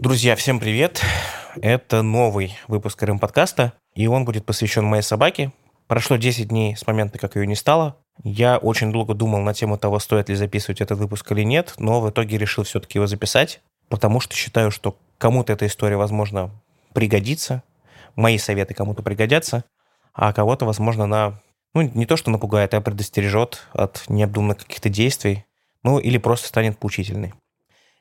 Друзья, всем привет! Это новый выпуск РМ подкаста, и он будет посвящен моей собаке. Прошло 10 дней с момента, как ее не стало. Я очень долго думал на тему того, стоит ли записывать этот выпуск или нет, но в итоге решил все-таки его записать, потому что считаю, что кому-то эта история, возможно, пригодится, мои советы кому-то пригодятся, а кого-то, возможно, она, ну, не то что напугает, а предостережет от необдуманных каких-то действий, ну, или просто станет поучительной.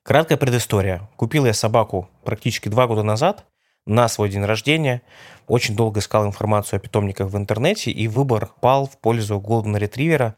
Краткая предыстория. Купил я собаку практически два года назад на свой день рождения. Очень долго искал информацию о питомниках в интернете, и выбор пал в пользу Golden Retriever.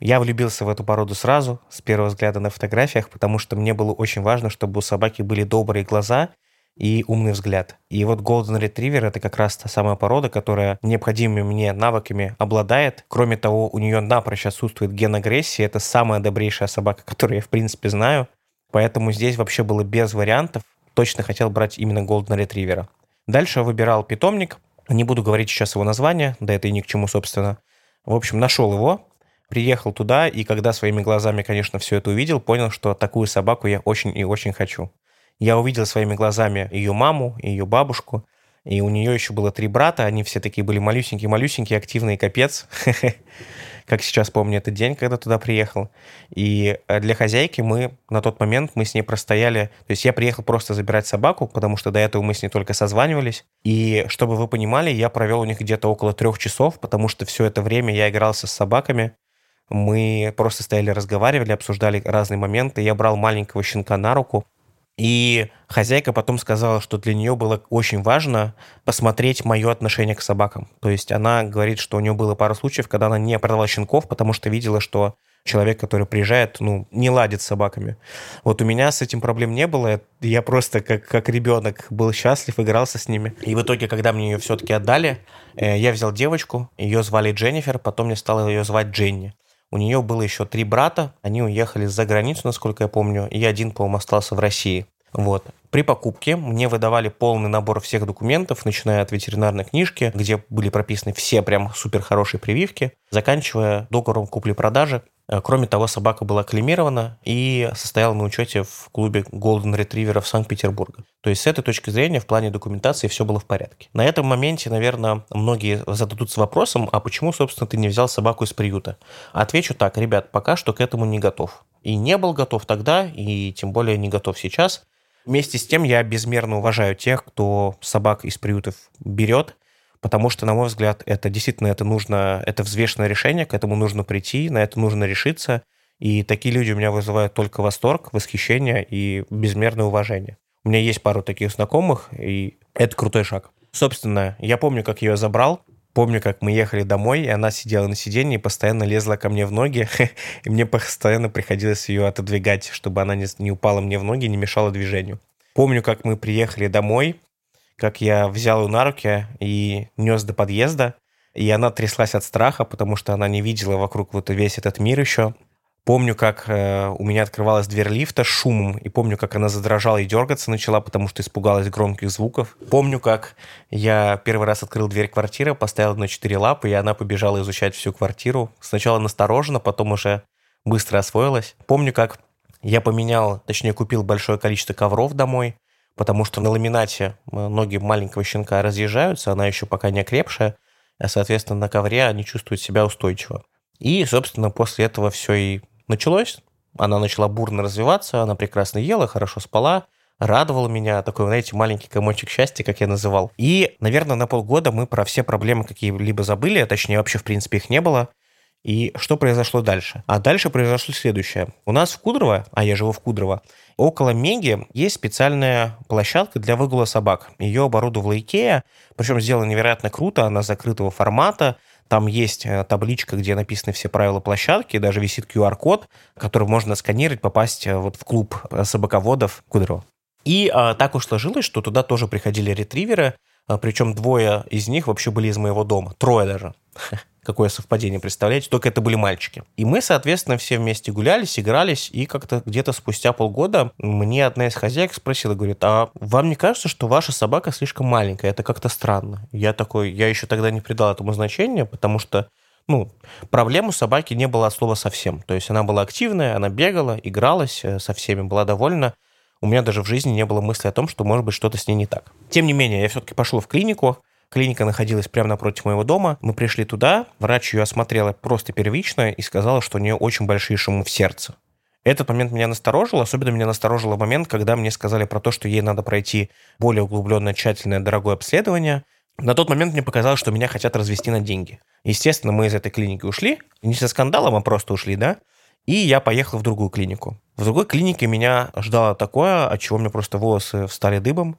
Я влюбился в эту породу сразу, с первого взгляда на фотографиях, потому что мне было очень важно, чтобы у собаки были добрые глаза и умный взгляд. И вот Golden Retriever это как раз та самая порода, которая необходимыми мне навыками обладает. Кроме того, у нее напрочь отсутствует ген агрессии. Это самая добрейшая собака, которую я в принципе знаю. Поэтому здесь вообще было без вариантов. Точно хотел брать именно Golden Retriever. Дальше выбирал питомник. Не буду говорить сейчас его название, да это и ни к чему, собственно. В общем, нашел его, приехал туда, и когда своими глазами, конечно, все это увидел, понял, что такую собаку я очень и очень хочу. Я увидел своими глазами ее маму, ее бабушку, и у нее еще было три брата, они все такие были малюсенькие-малюсенькие, активные, капец. как сейчас помню этот день, когда туда приехал. И э, для хозяйки мы на тот момент, мы с ней простояли, то есть я приехал просто забирать собаку, потому что до этого мы с ней только созванивались. И чтобы вы понимали, я провел у них где-то около трех часов, потому что все это время я игрался с собаками, мы просто стояли, разговаривали, обсуждали разные моменты. Я брал маленького щенка на руку, и хозяйка потом сказала, что для нее было очень важно посмотреть мое отношение к собакам. То есть она говорит, что у нее было пару случаев, когда она не продала щенков, потому что видела, что человек, который приезжает, ну, не ладит с собаками. Вот у меня с этим проблем не было. Я просто как, как ребенок был счастлив, игрался с ними. И в итоге, когда мне ее все-таки отдали, э, я взял девочку, ее звали Дженнифер, потом мне стало ее звать Дженни. У нее было еще три брата, они уехали за границу, насколько я помню, и один, по-моему, остался в России. Вот. При покупке мне выдавали полный набор всех документов, начиная от ветеринарной книжки, где были прописаны все прям супер хорошие прививки, заканчивая договором купли-продажи. Э, кроме того, собака была климирована и состояла на учете в клубе Golden Retriever в Санкт-Петербурге. То есть с этой точки зрения в плане документации все было в порядке. На этом моменте, наверное, многие зададутся вопросом, а почему, собственно, ты не взял собаку из приюта? Отвечу так, ребят, пока что к этому не готов. И не был готов тогда, и тем более не готов сейчас. Вместе с тем я безмерно уважаю тех, кто собак из приютов берет, потому что, на мой взгляд, это действительно это нужно, это взвешенное решение, к этому нужно прийти, на это нужно решиться. И такие люди у меня вызывают только восторг, восхищение и безмерное уважение. У меня есть пару таких знакомых, и это крутой шаг. Собственно, я помню, как ее забрал. Помню, как мы ехали домой, и она сидела на сиденье и постоянно лезла ко мне в ноги, и мне постоянно приходилось ее отодвигать, чтобы она не, не упала мне в ноги, не мешала движению. Помню, как мы приехали домой, как я взял ее на руки и нес до подъезда, и она тряслась от страха, потому что она не видела вокруг вот весь этот мир еще. Помню, как э, у меня открывалась дверь лифта шумом, и помню, как она задрожала и дергаться начала, потому что испугалась громких звуков. Помню, как я первый раз открыл дверь квартиры, поставил на четыре лапы, и она побежала изучать всю квартиру. Сначала настороженно, потом уже быстро освоилась. Помню, как я поменял, точнее, купил большое количество ковров домой, потому что на ламинате э, ноги маленького щенка разъезжаются, она еще пока не окрепшая, а, соответственно, на ковре они чувствуют себя устойчиво. И, собственно, после этого все и началось. Она начала бурно развиваться, она прекрасно ела, хорошо спала, радовала меня, такой, знаете, маленький комочек счастья, как я называл. И, наверное, на полгода мы про все проблемы какие-либо забыли, а точнее вообще, в принципе, их не было. И что произошло дальше? А дальше произошло следующее. У нас в Кудрово, а я живу в Кудрово, около Меги есть специальная площадка для выгула собак. Ее оборудовала Икея, причем сделано невероятно круто, она закрытого формата, там есть э, табличка, где написаны все правила площадки, даже висит QR-код, который можно сканировать, попасть э, вот в клуб э, собаководов Кудрово. И а, так уж сложилось, что туда тоже приходили ретриверы, причем двое из них вообще были из моего дома, трое даже. Какое совпадение, представляете? Только это были мальчики. И мы, соответственно, все вместе гулялись, игрались, и как-то где-то спустя полгода мне одна из хозяек спросила, говорит, а вам не кажется, что ваша собака слишком маленькая? Это как-то странно. Я такой, я еще тогда не придал этому значения, потому что ну, проблем у собаки не было от слова совсем. То есть она была активная, она бегала, игралась э, со всеми, была довольна. У меня даже в жизни не было мысли о том, что может быть что-то с ней не так. Тем не менее, я все-таки пошел в клинику, Клиника находилась прямо напротив моего дома. Мы пришли туда, врач ее осмотрела просто первично и сказала, что у нее очень большие шумы в сердце. Этот момент меня насторожил, особенно меня насторожил момент, когда мне сказали про то, что ей надо пройти более углубленное, тщательное, дорогое обследование. На тот момент мне показалось, что меня хотят развести на деньги. Естественно, мы из этой клиники ушли, не со скандалом, а просто ушли, да, и я поехал в другую клинику. В другой клинике меня ждало такое, от чего мне просто волосы встали дыбом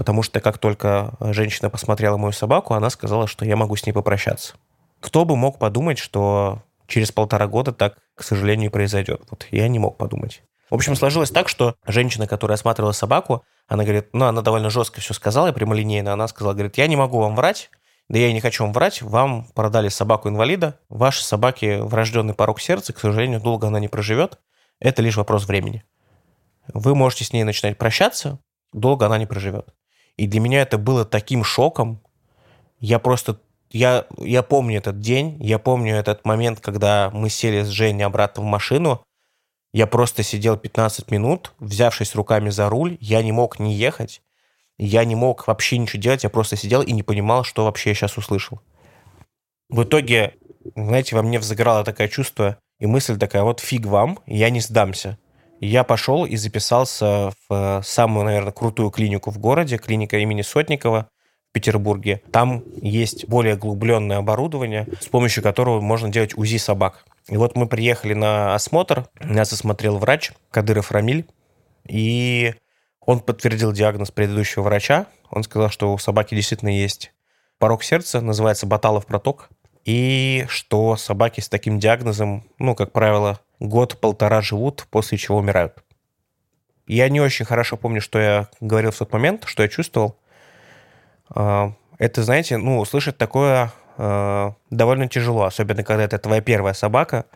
потому что как только женщина посмотрела мою собаку, она сказала, что я могу с ней попрощаться. Кто бы мог подумать, что через полтора года так, к сожалению, произойдет. Вот я не мог подумать. В общем, сложилось так, что женщина, которая осматривала собаку, она говорит, ну, она довольно жестко все сказала, прямолинейно. Она сказала, говорит, я не могу вам врать, да я и не хочу вам врать, вам продали собаку-инвалида, вашей собаке врожденный порог сердца, к сожалению, долго она не проживет, это лишь вопрос времени. Вы можете с ней начинать прощаться, долго она не проживет. И для меня это было таким шоком. Я просто... Я, я помню этот день, я помню этот момент, когда мы сели с Женей обратно в машину. Я просто сидел 15 минут, взявшись руками за руль. Я не мог не ехать. Я не мог вообще ничего делать. Я просто сидел и не понимал, что вообще я сейчас услышал. В итоге, знаете, во мне взыграло такое чувство и мысль такая, вот фиг вам, я не сдамся я пошел и записался в э, самую, наверное, крутую клинику в городе, клиника имени Сотникова в Петербурге. Там есть более углубленное оборудование, с помощью которого можно делать УЗИ собак. И вот мы приехали на осмотр, нас осмотрел врач Кадыров Рамиль, и он подтвердил диагноз предыдущего врача. Он сказал, что у собаки действительно есть порог сердца, называется баталов проток, и что собаки с таким диагнозом, ну, как правило, год-полтора живут, после чего умирают. Я не очень хорошо помню, что я говорил в тот момент, что я чувствовал. А, это, знаете, ну, услышать такое а, довольно тяжело, особенно когда это твоя первая собака,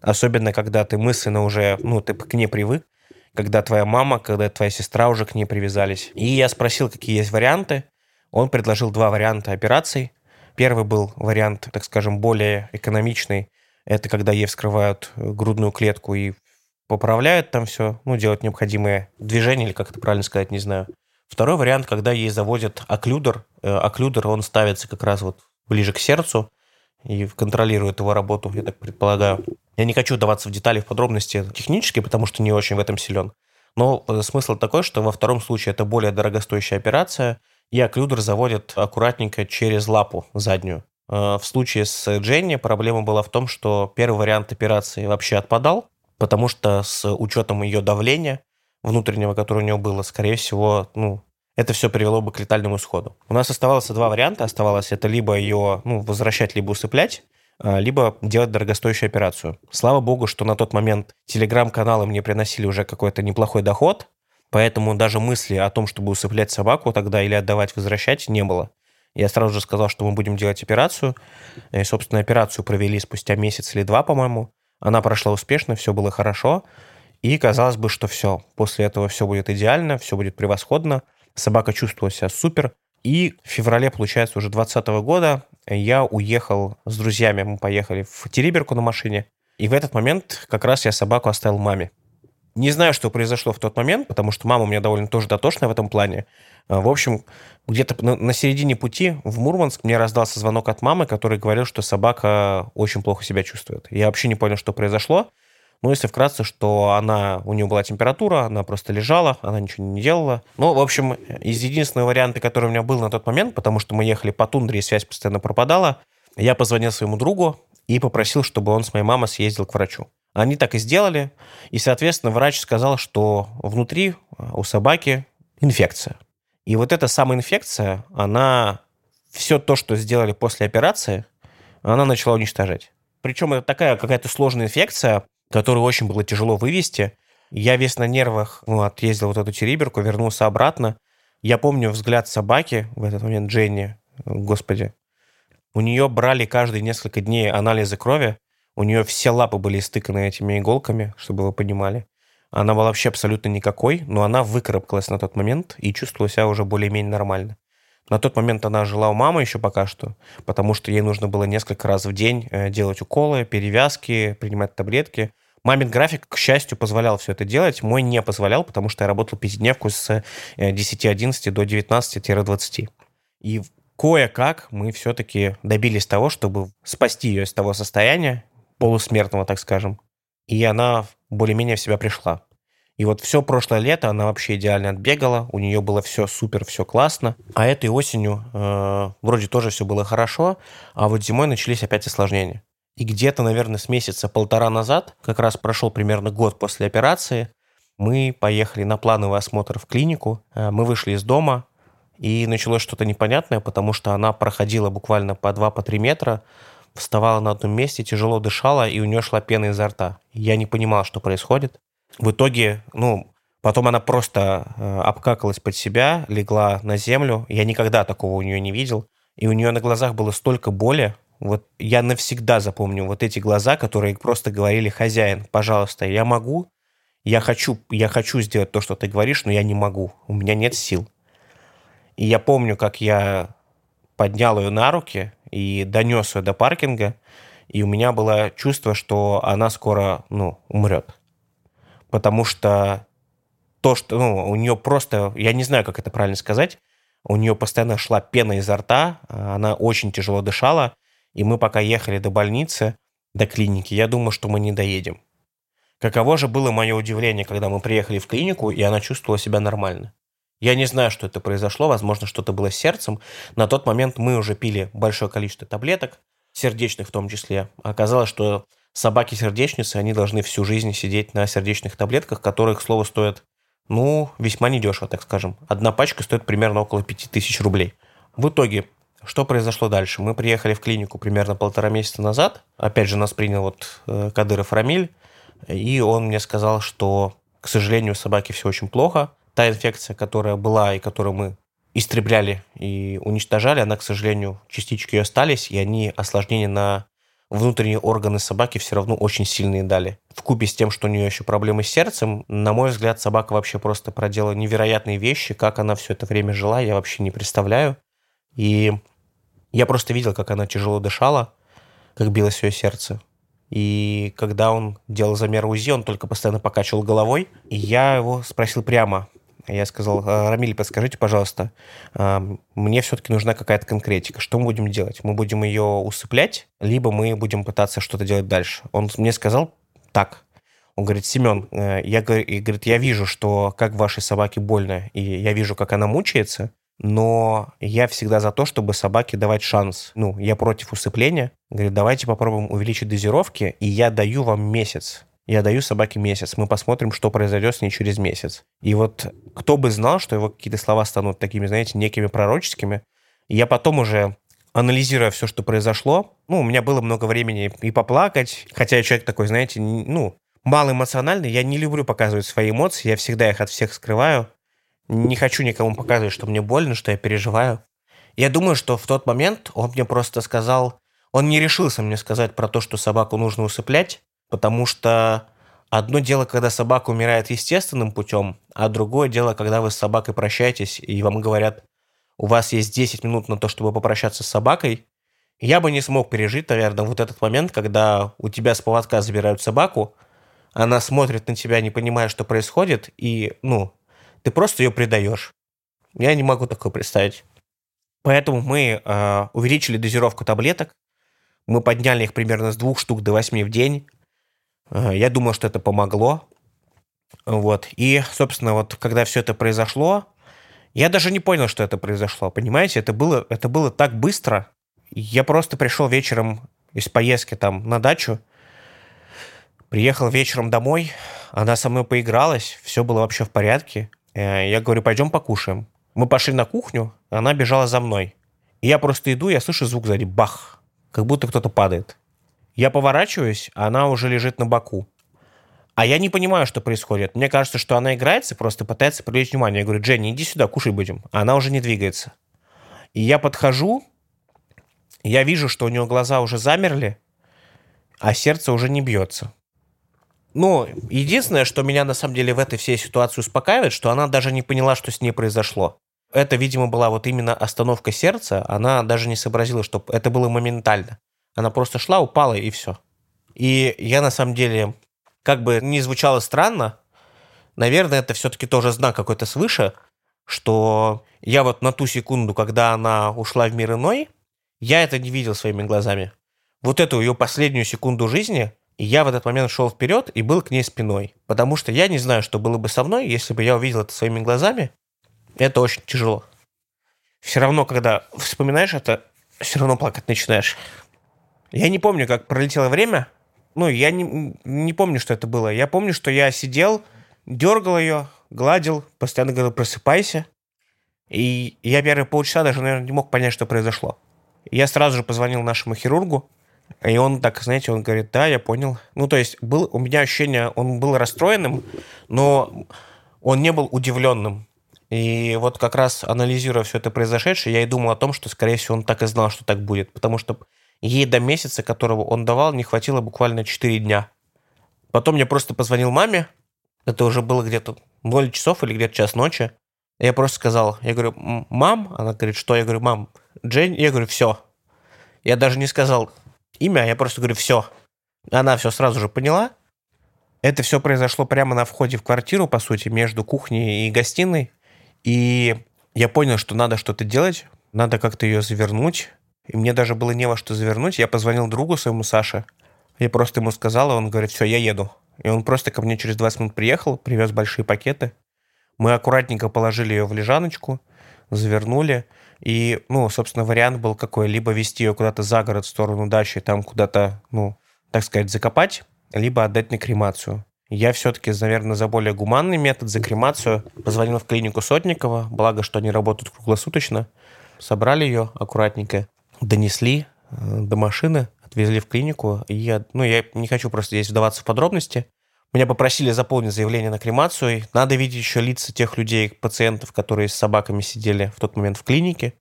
особенно когда ты мысленно уже, ну, ты к ней привык, когда твоя мама, когда твоя сестра уже к ней привязались. И я спросил, какие есть варианты. Он предложил два варианта операций. Первый был вариант, так скажем, более экономичный, это когда ей вскрывают э, грудную клетку и поправляют там все, ну, делают необходимые движения, или как это правильно сказать, не знаю. Второй вариант, когда ей заводят оклюдер. Э, оклюдер, он ставится как раз вот ближе к сердцу и контролирует его работу, я так предполагаю. Я не хочу даваться в детали, в подробности технические, потому что не очень в этом силен. Но э, смысл такой, что во втором случае это более дорогостоящая операция, и оклюдер заводят аккуратненько через лапу заднюю. Э, в случае с Дженни проблема была в том, что первый вариант операции вообще отпадал, потому что с учетом ее давления внутреннего, которое у нее было, скорее всего, ну, это все привело бы к летальному исходу. У нас оставалось два варианта. Оставалось это либо ее ну, возвращать, либо усыплять, либо делать дорогостоящую операцию. Слава богу, что на тот момент телеграм-каналы мне приносили уже какой-то неплохой доход, поэтому даже мысли о том, чтобы усыплять собаку тогда или отдавать, возвращать, не было. Я сразу же сказал, что мы будем делать операцию. И, собственно, операцию провели спустя месяц или два, по-моему. Она прошла успешно, все было хорошо. И казалось бы, что все. После этого все будет идеально, все будет превосходно. Собака чувствовала себя супер. И в феврале, получается, уже 2020 года я уехал с друзьями. Мы поехали в Териберку на машине. И в этот момент как раз я собаку оставил маме. Не знаю, что произошло в тот момент, потому что мама у меня довольно тоже дотошная в этом плане. А, в общем, где-то на, середине пути в Мурманск мне раздался звонок от мамы, который говорил, что собака очень плохо себя чувствует. Я вообще не понял, что произошло. Ну, если вкратце, что она, у нее была температура, она просто лежала, она ничего не делала. Ну, в общем, из единственного варианта, который у меня был на тот момент, потому что мы ехали по тундре, и связь постоянно пропадала, я позвонил своему другу и попросил, чтобы он с моей мамой съездил к врачу. Они так и сделали. И, соответственно, врач сказал, что внутри а, у собаки инфекция. И вот эта самая инфекция, она все то, что сделали после операции, она начала уничтожать. Причем это такая какая-то сложная инфекция, которую очень было тяжело вывести. Я весь на нервах ну, отъездил вот эту териберку, вернулся обратно. Я помню взгляд собаки в этот момент, Дженни, господи. У нее брали каждые несколько дней анализы крови, у нее все лапы были стыканы этими иголками, чтобы вы понимали. Она была вообще абсолютно никакой, но она выкарабкалась на тот момент и чувствовала себя уже более-менее нормально. На тот момент она жила у мамы еще пока что, потому что ей нужно было несколько раз в день э, делать уколы, перевязки, принимать таблетки. Мамин график, к счастью, позволял все это делать. Мой не позволял, потому что я работал пятидневку с 10-11 э, до 19-20. И кое-как мы все-таки добились того, чтобы спасти ее из того состояния, полусмертного, так скажем. И она более-менее в себя пришла. И вот все прошлое лето она вообще идеально отбегала, у нее было все супер, все классно. А этой осенью э, вроде тоже все было хорошо, а вот зимой начались опять осложнения. И где-то, наверное, с месяца полтора назад, как раз прошел примерно год после операции, мы поехали на плановый осмотр в клинику. Э, мы вышли из дома, и началось что-то непонятное, потому что она проходила буквально по 2-3 по метра, вставала на одном месте, тяжело дышала, и у нее шла пена изо рта. Я не понимал, что происходит. В итоге, ну, потом она просто э, обкакалась под себя, легла на землю. Я никогда такого у нее не видел. И у нее на глазах было столько боли. Вот я навсегда запомню вот эти глаза, которые просто говорили, хозяин, пожалуйста, я могу, я хочу, я хочу сделать то, что ты говоришь, но я не могу, у меня нет сил. И я помню, как я поднял ее на руки и донес ее до паркинга, и у меня было чувство, что она скоро, ну, умрет потому что то, что ну, у нее просто, я не знаю, как это правильно сказать, у нее постоянно шла пена изо рта, она очень тяжело дышала, и мы пока ехали до больницы, до клиники, я думаю, что мы не доедем. Каково же было мое удивление, когда мы приехали в клинику, и она чувствовала себя нормально. Я не знаю, что это произошло, возможно, что-то было с сердцем. На тот момент мы уже пили большое количество таблеток, сердечных в том числе. Оказалось, что собаки-сердечницы, они должны всю жизнь сидеть на сердечных таблетках, которые, к слову, стоят, ну, весьма недешево, так скажем. Одна пачка стоит примерно около 5000 рублей. В итоге, что произошло дальше? Мы приехали в клинику примерно полтора месяца назад. Опять же, нас принял вот э, Кадыров Рамиль, и он мне сказал, что, к сожалению, у собаки все очень плохо. Та инфекция, которая была и которую мы истребляли и уничтожали, она, к сожалению, частички ее остались, и они осложнения на внутренние органы собаки все равно очень сильные дали. В купе с тем, что у нее еще проблемы с сердцем, на мой взгляд, собака вообще просто проделала невероятные вещи. Как она все это время жила, я вообще не представляю. И я просто видел, как она тяжело дышала, как билось ее сердце. И когда он делал замер УЗИ, он только постоянно покачивал головой. И я его спросил прямо, я сказал, «А, Рамиль, подскажите, пожалуйста, а, мне все-таки нужна какая-то конкретика. Что мы будем делать? Мы будем ее усыплять, либо мы будем пытаться что-то делать дальше. Он мне сказал так. Он говорит, Семен, э, я, и говорит, я вижу, что как вашей собаке больно, и я вижу, как она мучается, но я всегда за то, чтобы собаке давать шанс. Ну, я против усыпления. Говорит, давайте попробуем увеличить дозировки, и я даю вам месяц я даю собаке месяц, мы посмотрим, что произойдет с ней через месяц. И вот кто бы знал, что его какие-то слова станут такими, знаете, некими пророческими. Я потом уже анализируя все, что произошло, ну, у меня было много времени и поплакать, хотя я человек такой, знаете, ну, малоэмоциональный, я не люблю показывать свои эмоции, я всегда их от всех скрываю, не хочу никому показывать, что мне больно, что я переживаю. Я думаю, что в тот момент он мне просто сказал, он не решился мне сказать про то, что собаку нужно усыплять, Потому что одно дело, когда собака умирает естественным путем, а другое дело, когда вы с собакой прощаетесь, и вам говорят, у вас есть 10 минут на то, чтобы попрощаться с собакой. Я бы не смог пережить, наверное, вот этот момент, когда у тебя с поводка забирают собаку, она смотрит на тебя, не понимая, что происходит, и, ну, ты просто ее предаешь. Я не могу такое представить. Поэтому мы э, увеличили дозировку таблеток, мы подняли их примерно с двух штук до восьми в день. Я думал, что это помогло. Вот. И, собственно, вот когда все это произошло, я даже не понял, что это произошло. Понимаете, это было, это было так быстро. Я просто пришел вечером из поездки там на дачу, приехал вечером домой, она со мной поигралась, все было вообще в порядке. Э, я говорю, пойдем покушаем. Мы пошли на кухню, она бежала за мной. И я просто иду, я слышу звук сзади, бах, как будто кто-то падает. Я поворачиваюсь, а она уже лежит на боку. А я не понимаю, что происходит. Мне кажется, что она играется, просто пытается привлечь внимание. Я говорю, Дженни, иди сюда, кушай будем. А она уже не двигается. И я подхожу, я вижу, что у нее глаза уже замерли, а сердце уже не бьется. Ну, единственное, что меня на самом деле в этой всей ситуации успокаивает, что она даже не поняла, что с ней произошло. Это, видимо, была вот именно остановка сердца. Она даже не сообразила, что это было моментально. Она просто шла, упала и все. И я на самом деле как бы не звучало странно, наверное, это все-таки тоже знак какой-то свыше, что я вот на ту секунду, когда она ушла в мир иной, я это не видел своими глазами. Вот эту ее последнюю секунду жизни, я в этот момент шел вперед и был к ней спиной. Потому что я не знаю, что было бы со мной, если бы я увидел это своими глазами. Это очень тяжело. Все равно, когда вспоминаешь это, все равно плакать начинаешь. Я не помню, как пролетело время. Ну, я не, не помню, что это было. Я помню, что я сидел, дергал ее, гладил, постоянно говорил «просыпайся». И я первые полчаса даже, наверное, не мог понять, что произошло. Я сразу же позвонил нашему хирургу, и он так, знаете, он говорит, да, я понял. Ну, то есть был, у меня ощущение, он был расстроенным, но он не был удивленным. И вот как раз анализируя все это произошедшее, я и думал о том, что, скорее всего, он так и знал, что так будет. Потому что ей до месяца, которого он давал, не хватило буквально 4 дня. Потом я просто позвонил маме, это уже было где-то 0 часов или где-то час ночи. Я просто сказал, я говорю, мам, она говорит, что? Я говорю, мам, Джейн, я говорю, все. Я даже не сказал имя, я просто говорю, все. Она все сразу же поняла. Это все произошло прямо на входе в квартиру, по сути, между кухней и гостиной. И я понял, что надо что-то делать, надо как-то ее завернуть. И мне даже было не во что завернуть. Я позвонил другу своему Саше. Я просто ему сказал, и он говорит, все, я еду. И он просто ко мне через 20 минут приехал, привез большие пакеты. Мы аккуратненько положили ее в лежаночку, завернули. И, ну, собственно, вариант был какой? Либо вести ее куда-то за город в сторону дачи, там куда-то, ну, так сказать, закопать, либо отдать на кремацию. Я все-таки, наверное, за более гуманный метод, за кремацию. Позвонил в клинику Сотникова, благо, что они работают круглосуточно. Собрали ее аккуратненько, донесли э, до машины, отвезли в клинику. И я, ну, я не хочу просто здесь вдаваться в подробности. Меня попросили заполнить заявление на кремацию. Надо видеть еще лица тех людей, пациентов, которые с собаками сидели в тот момент в клинике,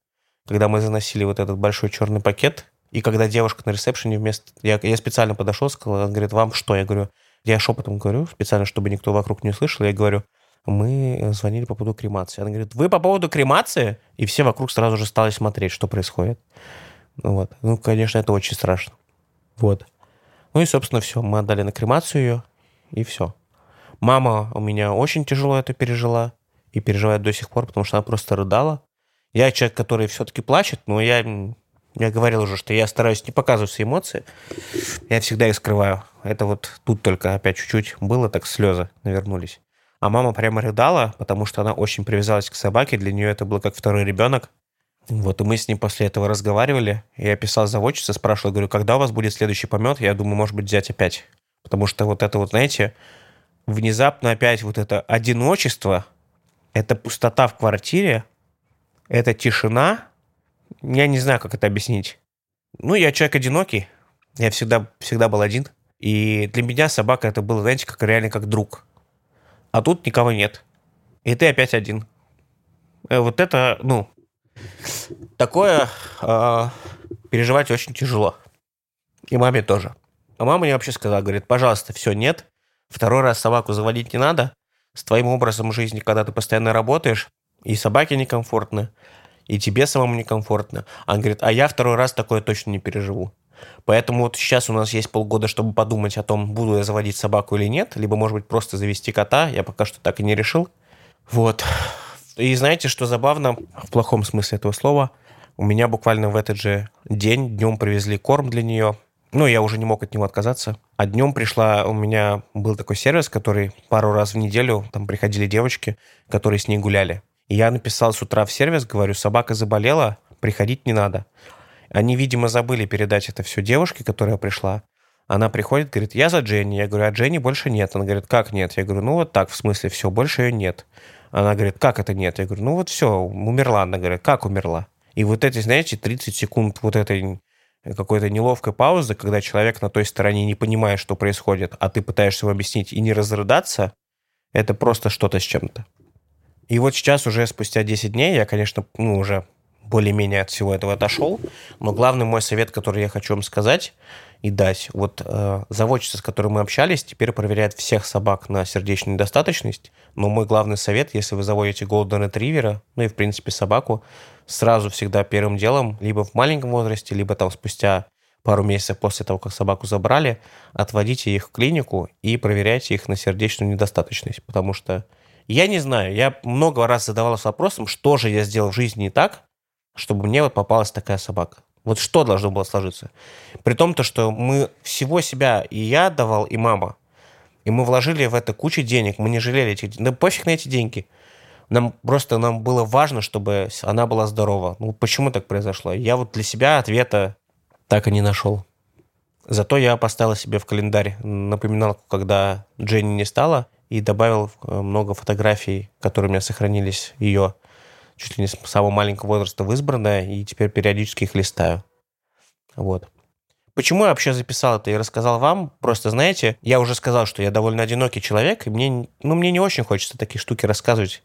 когда мы заносили вот этот большой черный пакет. И когда девушка на ресепшене вместо... Я, я специально подошел, сказал, он говорит, вам что? Я говорю, я шепотом говорю, специально, чтобы никто вокруг не услышал, я говорю, мы звонили по поводу кремации. Она говорит, вы по поводу кремации? И все вокруг сразу же стали смотреть, что происходит. Вот. Ну, конечно, это очень страшно. Вот. Ну и, собственно, все. Мы отдали на кремацию ее, и все. Мама у меня очень тяжело это пережила и переживает до сих пор, потому что она просто рыдала. Я человек, который все-таки плачет, но я, я говорил уже, что я стараюсь не показывать свои эмоции. Я всегда их скрываю. Это вот тут только опять чуть-чуть было, так слезы навернулись. А мама прямо рыдала, потому что она очень привязалась к собаке. Для нее это был как второй ребенок. Вот, и мы с ним после этого разговаривали. Я писал заводчице, спрашивал, говорю, когда у вас будет следующий помет? Я думаю, может быть, взять опять. Потому что вот это вот, знаете, внезапно опять вот это одиночество, это пустота в квартире, это тишина. Я не знаю, как это объяснить. Ну, я человек одинокий. Я всегда, всегда был один. И для меня собака это было, знаете, как реально как друг. А тут никого нет. И ты опять один. Э, вот это, ну, такое э, переживать очень тяжело. И маме тоже. А мама мне вообще сказала, говорит, пожалуйста, все, нет. Второй раз собаку заводить не надо. С твоим образом жизни, когда ты постоянно работаешь, и собаке некомфортно, и тебе самому некомфортно. Она говорит, а я второй раз такое точно не переживу. Поэтому вот сейчас у нас есть полгода, чтобы подумать о том, буду я заводить собаку или нет, либо, может быть, просто завести кота. Я пока что так и не решил. Вот. И знаете, что забавно, в плохом смысле этого слова, у меня буквально в этот же день днем привезли корм для нее. Ну, я уже не мог от него отказаться. А днем пришла, у меня был такой сервис, который пару раз в неделю, там приходили девочки, которые с ней гуляли. И я написал с утра в сервис, говорю, собака заболела, приходить не надо. Они, видимо, забыли передать это все девушке, которая пришла. Она приходит, говорит, я за Дженни. Я говорю, а Дженни больше нет. Она говорит, как нет? Я говорю, ну вот так, в смысле, все, больше ее нет. Она говорит, как это нет? Я говорю, ну вот все, умерла. Она говорит, как умерла? И вот эти, знаете, 30 секунд вот этой какой-то неловкой паузы, когда человек на той стороне не понимает, что происходит, а ты пытаешься ему объяснить и не разрыдаться, это просто что-то с чем-то. И вот сейчас уже спустя 10 дней я, конечно, ну, уже более-менее от всего этого отошел. Но главный мой совет, который я хочу вам сказать и дать, вот э, заводчица, с которой мы общались, теперь проверяет всех собак на сердечную недостаточность. Но мой главный совет, если вы заводите Golden Retriever, ну и, в принципе, собаку, сразу всегда первым делом, либо в маленьком возрасте, либо там спустя пару месяцев после того, как собаку забрали, отводите их в клинику и проверяйте их на сердечную недостаточность, потому что я не знаю, я много раз задавался вопросом, что же я сделал в жизни не так, чтобы мне вот попалась такая собака. Вот что должно было сложиться? При том, то, что мы всего себя и я давал, и мама. И мы вложили в это кучу денег, мы не жалели этих денег. Да пофиг на эти деньги. Нам просто нам было важно, чтобы она была здорова. Ну, почему так произошло? Я вот для себя ответа так и не нашел. Зато я поставил себе в календарь напоминалку, когда Дженни не стала, и добавил э, много фотографий, которые у меня сохранились ее чуть ли не с самого маленького возраста в избранное, и теперь периодически их листаю. Вот. Почему я вообще записал это и рассказал вам? Просто, знаете, я уже сказал, что я довольно одинокий человек, и мне, ну, мне не очень хочется такие штуки рассказывать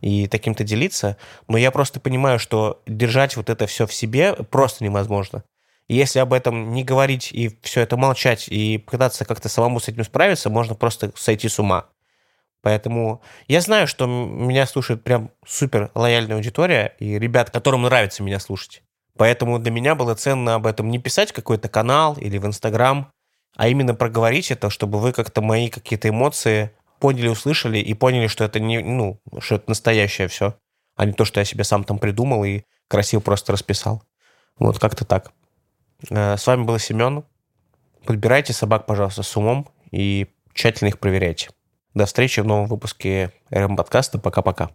и таким-то делиться, но я просто понимаю, что держать вот это все в себе просто невозможно. И если об этом не говорить и все это молчать и пытаться как-то самому с этим справиться, можно просто сойти с ума. Поэтому я знаю, что меня слушает прям супер лояльная аудитория и ребят, которым нравится меня слушать. Поэтому для меня было ценно об этом не писать какой-то канал или в Инстаграм, а именно проговорить это, чтобы вы как-то мои какие-то эмоции поняли, услышали и поняли, что это не, ну, что это настоящее все, а не то, что я себе сам там придумал и красиво просто расписал. Вот как-то так. Э, с вами был Семен. Подбирайте собак, пожалуйста, с умом и тщательно их проверяйте. До встречи в новом выпуске РМ подкаста. Пока-пока.